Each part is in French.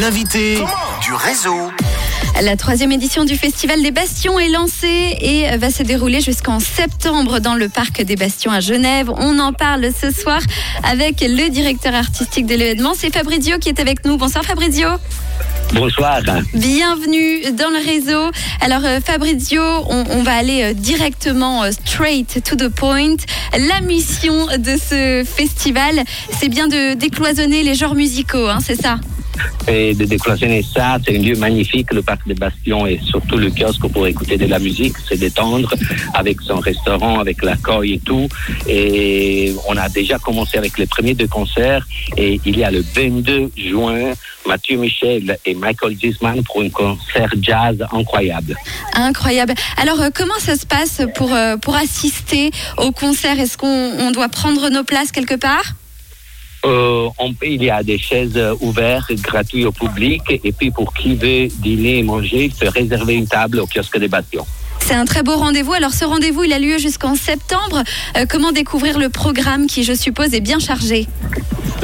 l'invité du réseau. La troisième édition du Festival des Bastions est lancée et va se dérouler jusqu'en septembre dans le Parc des Bastions à Genève. On en parle ce soir avec le directeur artistique de l'événement. C'est Fabrizio qui est avec nous. Bonsoir Fabrizio. Bonsoir. Bienvenue dans le réseau. Alors euh, Fabrizio, on, on va aller euh, directement euh, straight to the point. La mission de ce festival, c'est bien de décloisonner les genres musicaux, hein, c'est ça? Et de décloisonner ça, c'est un lieu magnifique, le parc des Bastions et surtout le kiosque pour écouter de la musique, c'est détendre avec son restaurant, avec l'accueil et tout. Et on a déjà commencé avec les premiers deux concerts et il y a le 22 juin, Mathieu Michel et Michael Gisman pour un concert jazz incroyable. Incroyable. Alors euh, comment ça se passe pour, euh, pour assister au concert? Est-ce qu'on on doit prendre nos places quelque part? Euh, on, il y a des chaises ouvertes, gratuites au public, et puis pour qui veut dîner et manger, il peut réserver une table au kiosque des Bastions. C'est un très beau rendez-vous. Alors ce rendez-vous, il a lieu jusqu'en septembre. Euh, comment découvrir le programme qui, je suppose, est bien chargé?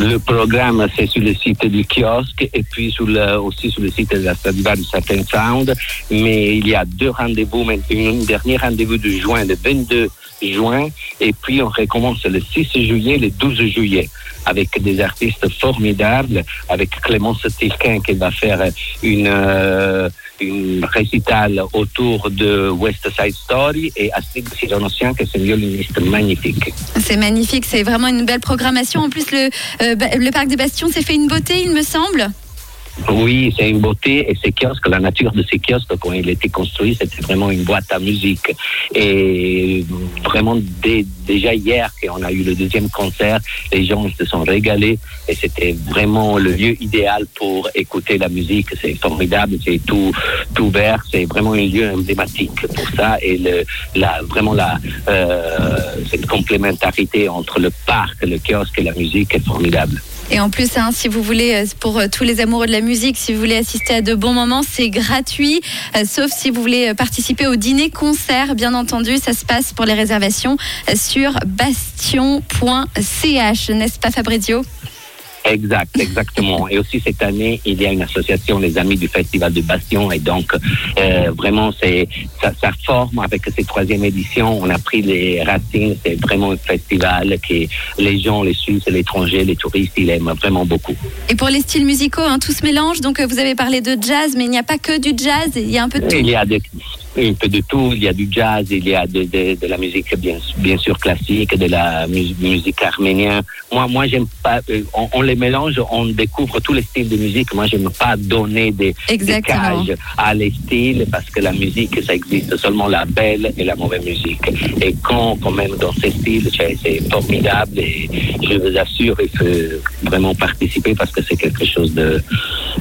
Le programme, c'est sur le site du kiosque et puis aussi sur le site de la Stradivarius Satin Sound. Mais il y a deux rendez-vous, un dernier rendez-vous de juin, le 22 juin, et puis on recommence le 6 juillet, le 12 juillet, avec des artistes formidables, avec Clémence Tilquin qui va faire une, euh, une récital autour de West Side Story et Astrid Sironossian, qui est un violoniste magnifique. C'est magnifique, c'est vraiment une belle programmation. En plus, le, euh, le Parc des Bastions s'est fait une beauté, il me semble. Oui, c'est une beauté et ces kiosques, la nature de ces kiosques, quand il était construit, c'était vraiment une boîte à musique. Et vraiment, déjà hier, qu'on a eu le deuxième concert, les gens se sont régalés et c'était vraiment le lieu idéal pour écouter la musique. C'est formidable, c'est tout, tout vert, c'est vraiment un lieu emblématique pour ça et le, la, vraiment la, euh, cette complémentarité entre le parc, le kiosque et la musique est formidable. Et en plus, hein, si vous voulez, euh, pour euh, tous les amoureux de la musique, si vous voulez assister à de bons moments, c'est gratuit. euh, sauf si vous voulez participer au dîner-concert, bien entendu. Ça se passe pour les réservations sur bastion.ch, n'est-ce pas Fabrizio? Exact, exactement. Et aussi cette année, il y a une association, les Amis du Festival de Bastion, et donc euh, vraiment, c'est ça, ça forme avec cette troisième édition. On a pris les racines. C'est vraiment un festival que les gens, les Suisses, l'étranger, les touristes, ils aiment vraiment beaucoup. Et pour les styles musicaux, hein, tout se mélange. Donc, euh, vous avez parlé de jazz, mais il n'y a pas que du jazz, il y a un peu de tout. Il y a des- un peu de tout. Il y a du jazz, il y a de, de, de la musique bien, bien sûr classique, de la mus- musique arménienne. Moi, moi, j'aime pas. euh, On, on les mélange, on découvre tous les styles de musique. Moi, j'aime pas donner des, des cages à les styles parce que la musique, ça existe seulement la belle et la mauvaise musique. Et quand, quand même, dans ces styles, c'est formidable et je vous assure, il faut vraiment participer parce que c'est quelque chose de,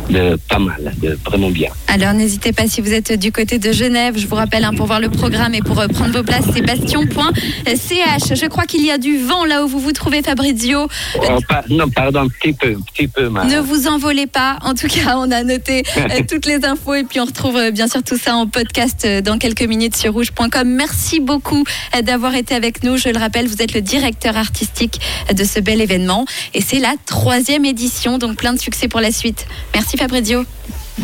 de pas mal, de vraiment bien. Alors n'hésitez pas si vous êtes du côté de Genève, je vous rappelle hein, pour voir le programme et pour euh, prendre vos places, c'est bastion.ch. Je crois qu'il y a du vent là où vous vous trouvez Fabrizio. Oh, pa- non, pardon, un petit peu, petit peu, ma- Ne vous envolez pas. En tout cas, on a noté euh, toutes les infos et puis on retrouve euh, bien sûr tout ça en podcast euh, dans quelques minutes sur rouge.com. Merci beaucoup euh, d'avoir été avec nous. Je le rappelle, vous êtes le directeur artistique euh, de ce bel événement et c'est la troisième édition, donc plein de succès pour la suite. Merci Fabrizio.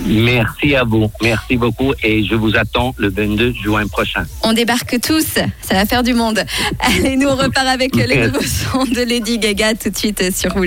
Merci à vous, merci beaucoup et je vous attends le 22 juin prochain. On débarque tous, ça va faire du monde. Allez, nous on repart avec les nouveaux sons de Lady Gaga tout de suite sur Rouge.